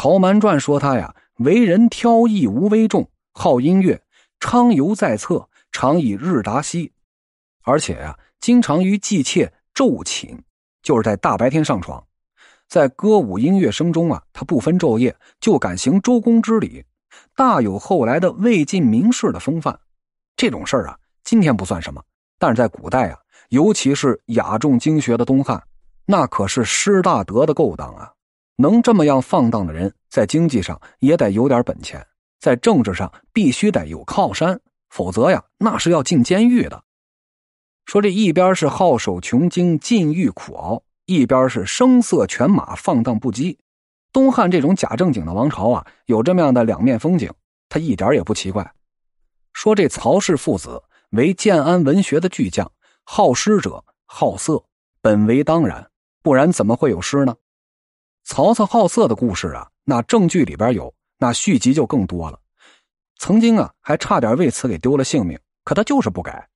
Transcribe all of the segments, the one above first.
曹瞒传说他呀，为人挑逸无威重，好音乐，畅游在侧，常以日达夕，而且呀，经常于妓妾昼寝，就是在大白天上床，在歌舞音乐声中啊，他不分昼夜，就敢行周公之礼，大有后来的魏晋名士的风范。这种事儿啊，今天不算什么，但是在古代啊，尤其是雅重经学的东汉，那可是师大德的勾当啊。能这么样放荡的人，在经济上也得有点本钱，在政治上必须得有靠山，否则呀，那是要进监狱的。说这一边是好守穷经，禁欲苦熬，一边是声色犬马，放荡不羁。东汉这种假正经的王朝啊，有这么样的两面风景，他一点也不奇怪。说这曹氏父子为建安文学的巨匠，好诗者好色，本为当然，不然怎么会有诗呢？曹操好色的故事啊，那正剧里边有，那续集就更多了。曾经啊，还差点为此给丢了性命，可他就是不改。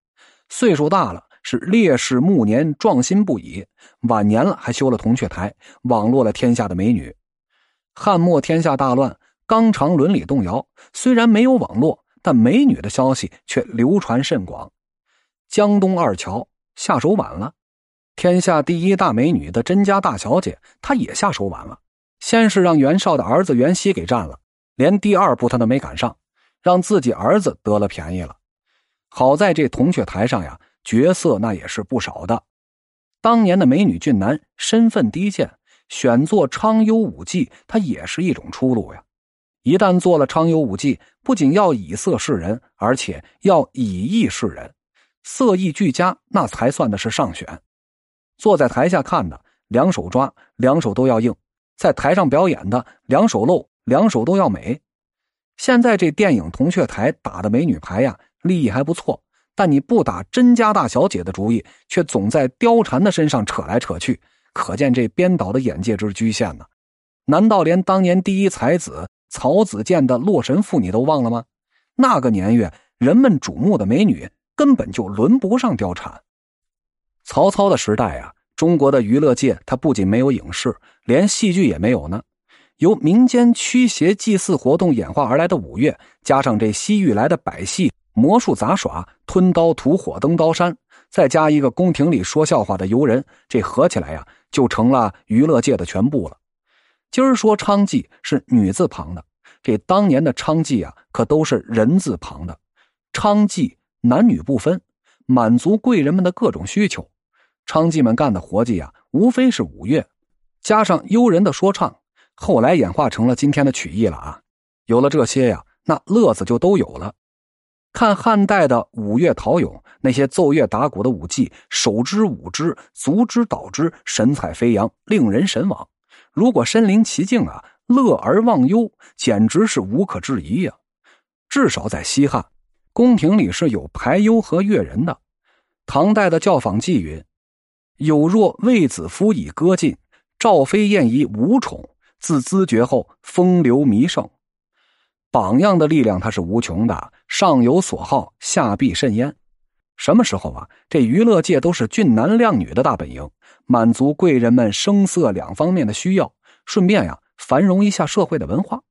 岁数大了，是烈士暮年，壮心不已；晚年了，还修了铜雀台，网络了天下的美女。汉末天下大乱，纲常伦理动摇，虽然没有网络，但美女的消息却流传甚广。江东二乔下手晚了。天下第一大美女的甄家大小姐，她也下手晚了。先是让袁绍的儿子袁熙给占了，连第二步她都没赶上，让自己儿子得了便宜了。好在这铜雀台上呀，角色那也是不少的。当年的美女俊男身份低贱，选做昌幽舞妓，他也是一种出路呀。一旦做了昌幽舞妓，不仅要以色示人，而且要以艺示人，色艺俱佳，那才算的是上选。坐在台下看的，两手抓，两手都要硬；在台上表演的，两手露，两手都要美。现在这电影铜雀台打的美女牌呀，利益还不错。但你不打甄家大小姐的主意，却总在貂蝉的身上扯来扯去，可见这编导的眼界之局限呢？难道连当年第一才子曹子建的《洛神赋》你都忘了吗？那个年月，人们瞩目的美女根本就轮不上貂蝉。曹操的时代啊，中国的娱乐界它不仅没有影视，连戏剧也没有呢。由民间驱邪祭祀活动演化而来的五岳，加上这西域来的百戏、魔术杂耍、吞刀吐火登刀山，再加一个宫廷里说笑话的游人，这合起来呀，就成了娱乐界的全部了。今儿说娼妓是女字旁的，这当年的娼妓啊，可都是人字旁的。娼妓男女不分，满足贵人们的各种需求。娼妓们干的活计呀，无非是舞乐，加上幽人的说唱，后来演化成了今天的曲艺了啊。有了这些呀，那乐子就都有了。看汉代的舞乐陶俑，那些奏乐打鼓的舞伎，手之舞之，足之蹈之，神采飞扬，令人神往。如果身临其境啊，乐而忘忧，简直是无可置疑呀。至少在西汉，宫廷里是有排忧和乐人的。唐代的教坊记云。有若卫子夫以歌尽，赵飞燕以舞宠。自资绝后，风流弥盛。榜样的力量它是无穷的，上有所好，下必甚焉。什么时候啊？这娱乐界都是俊男靓女的大本营，满足贵人们声色两方面的需要，顺便呀，繁荣一下社会的文化。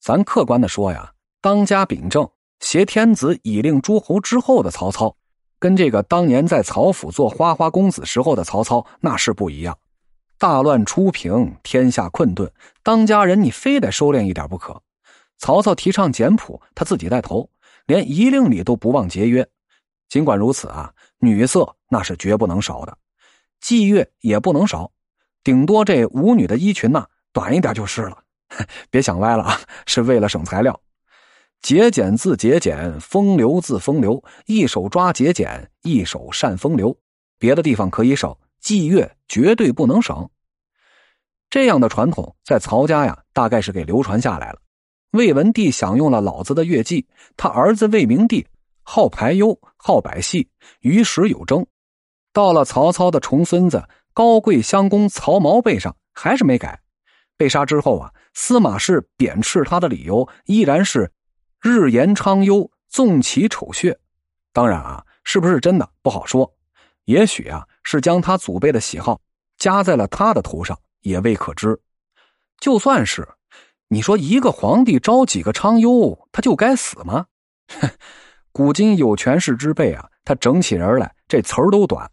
咱客观的说呀，当家秉政，挟天子以令诸侯之后的曹操。跟这个当年在曹府做花花公子时候的曹操那是不一样，大乱初平，天下困顿，当家人你非得收敛一点不可。曹操提倡简朴，他自己带头，连仪令里都不忘节约。尽管如此啊，女色那是绝不能少的，祭乐也不能少，顶多这舞女的衣裙呐短一点就是了。别想歪了啊，是为了省材料。节俭自节俭，风流自风流。一手抓节俭，一手善风流。别的地方可以省，祭月绝对不能省。这样的传统在曹家呀，大概是给流传下来了。魏文帝享用了老子的月祭，他儿子魏明帝好排忧，好百戏，与时有争。到了曹操的重孙子高贵襄公曹髦背上，还是没改。被杀之后啊，司马氏贬斥他的理由依然是。日言昌幽，纵其丑血。当然啊，是不是真的不好说。也许啊，是将他祖辈的喜好加在了他的头上，也未可知。就算是你说一个皇帝招几个昌幽，他就该死吗？古今有权势之辈啊，他整起人来，这词儿都短。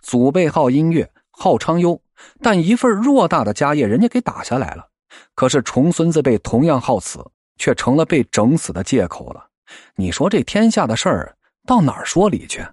祖辈好音乐，好昌幽，但一份偌大的家业，人家给打下来了。可是重孙子辈同样好此，却成了被整死的借口了。你说这天下的事儿，到哪儿说理去？